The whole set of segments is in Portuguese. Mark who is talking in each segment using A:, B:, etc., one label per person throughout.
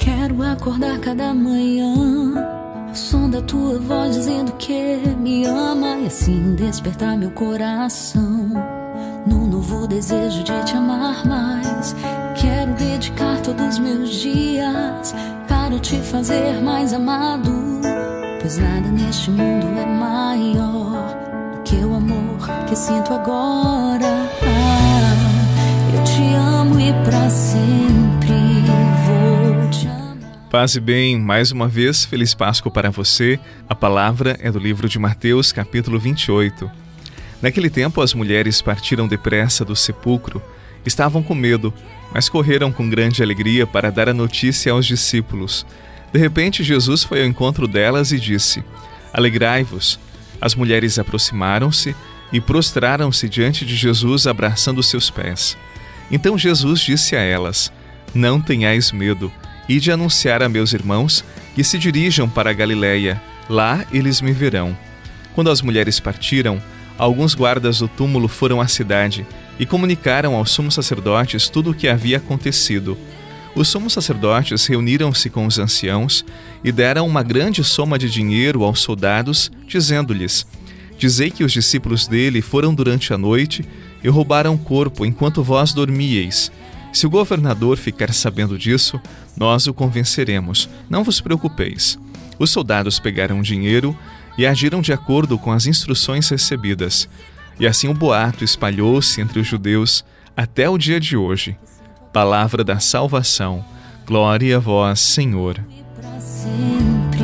A: Quero acordar cada manhã. O som da tua voz dizendo que me ama e assim despertar meu coração. Num novo desejo de te amar mais. Quero dedicar todos os meus dias para te fazer mais amado. Pois nada neste mundo é maior do que o amor que sinto agora. Ah, eu te amo e pra sempre.
B: Paz e bem, mais uma vez, feliz Páscoa para você. A palavra é do livro de Mateus, capítulo 28. Naquele tempo, as mulheres partiram depressa do sepulcro. Estavam com medo, mas correram com grande alegria para dar a notícia aos discípulos. De repente, Jesus foi ao encontro delas e disse: Alegrai-vos. As mulheres aproximaram-se e prostraram-se diante de Jesus, abraçando seus pés. Então Jesus disse a elas: Não tenhais medo, ide anunciar a meus irmãos que se dirijam para a Galiléia. Lá eles me verão. Quando as mulheres partiram, alguns guardas do túmulo foram à cidade e comunicaram aos sumos sacerdotes tudo o que havia acontecido. Os sumos sacerdotes reuniram-se com os anciãos e deram uma grande soma de dinheiro aos soldados, dizendo-lhes: Dizei que os discípulos dele foram durante a noite e roubaram o corpo enquanto vós dormíeis. Se o governador ficar sabendo disso, nós o convenceremos. Não vos preocupeis. Os soldados pegaram dinheiro e agiram de acordo com as instruções recebidas. E assim o boato espalhou-se entre os judeus até o dia de hoje. Palavra da salvação. Glória a vós, Senhor.
A: Sempre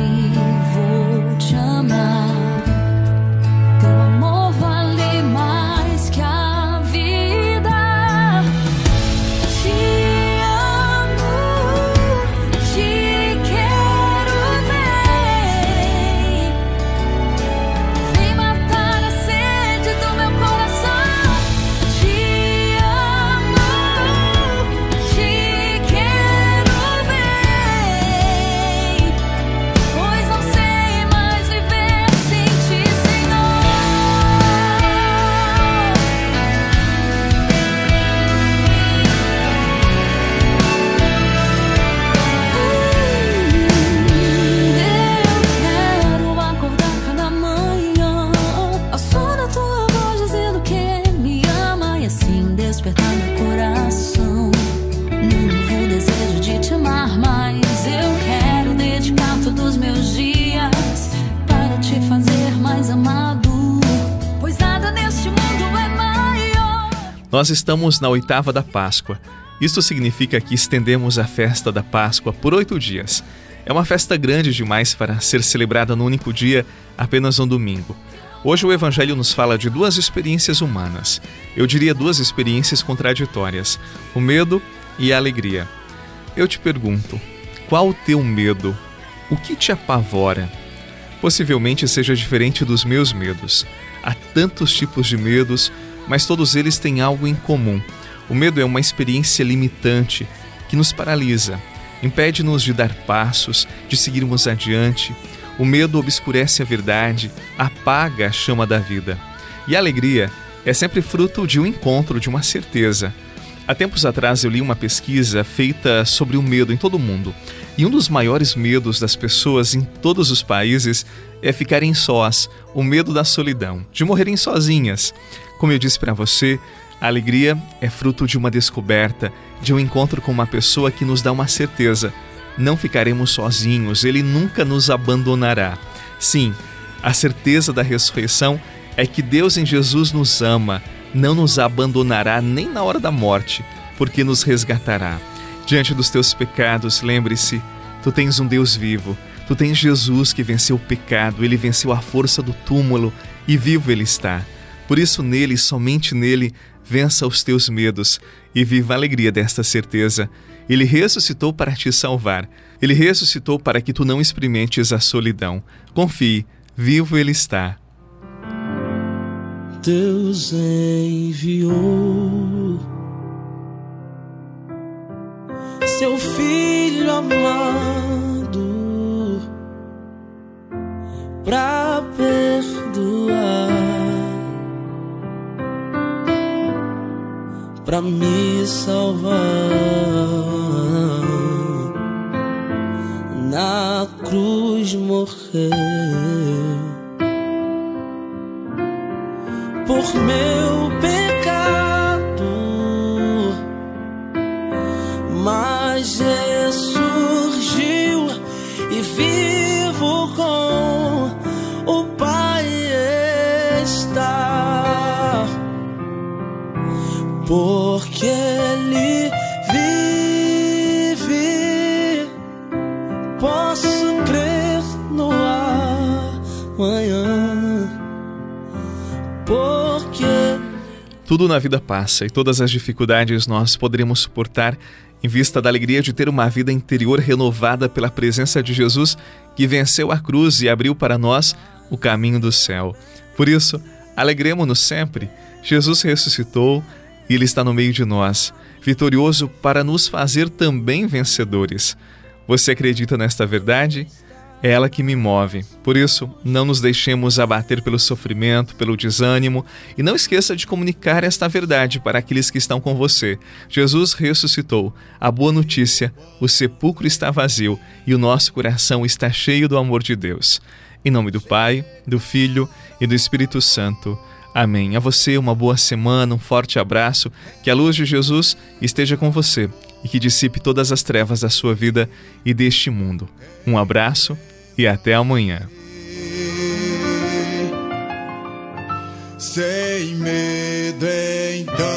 B: Nós estamos na oitava da Páscoa. Isto significa que estendemos a festa da Páscoa por oito dias. É uma festa grande demais para ser celebrada num único dia, apenas um domingo. Hoje o Evangelho nos fala de duas experiências humanas. Eu diria duas experiências contraditórias: o medo e a alegria. Eu te pergunto, qual o teu medo? O que te apavora? Possivelmente seja diferente dos meus medos. Há tantos tipos de medos, mas todos eles têm algo em comum. O medo é uma experiência limitante que nos paralisa, impede-nos de dar passos, de seguirmos adiante. O medo obscurece a verdade, apaga a chama da vida. E a alegria é sempre fruto de um encontro, de uma certeza. Há tempos atrás eu li uma pesquisa feita sobre o medo em todo o mundo. E um dos maiores medos das pessoas em todos os países é ficarem sós, o medo da solidão, de morrerem sozinhas. Como eu disse para você, a alegria é fruto de uma descoberta, de um encontro com uma pessoa que nos dá uma certeza. Não ficaremos sozinhos, ele nunca nos abandonará. Sim, a certeza da ressurreição é que Deus em Jesus nos ama, não nos abandonará nem na hora da morte, porque nos resgatará. Diante dos teus pecados, lembre-se, tu tens um Deus vivo, tu tens Jesus que venceu o pecado, ele venceu a força do túmulo e vivo ele está. Por isso, nele, somente nele, vença os teus medos e viva a alegria desta certeza. Ele ressuscitou para te salvar. Ele ressuscitou para que tu não experimentes a solidão. Confie, vivo ele está.
C: Deus enviou para me salvar. Na cruz morreu por meu bem. Porque Ele vive. Posso crer no amanhã, porque
B: Tudo na vida passa e todas as dificuldades nós poderemos suportar em vista da alegria de ter uma vida interior renovada pela presença de Jesus que venceu a cruz e abriu para nós o caminho do céu. Por isso, alegremos-nos sempre. Jesus ressuscitou e Ele está no meio de nós, vitorioso para nos fazer também vencedores. Você acredita nesta verdade? É ela que me move. Por isso, não nos deixemos abater pelo sofrimento, pelo desânimo e não esqueça de comunicar esta verdade para aqueles que estão com você. Jesus ressuscitou. A boa notícia: o sepulcro está vazio e o nosso coração está cheio do amor de Deus. Em nome do Pai, do Filho e do Espírito Santo. Amém. A você uma boa semana, um forte abraço, que a luz de Jesus esteja com você e que dissipe todas as trevas da sua vida e deste mundo. Um abraço e até amanhã.
D: Sem medo então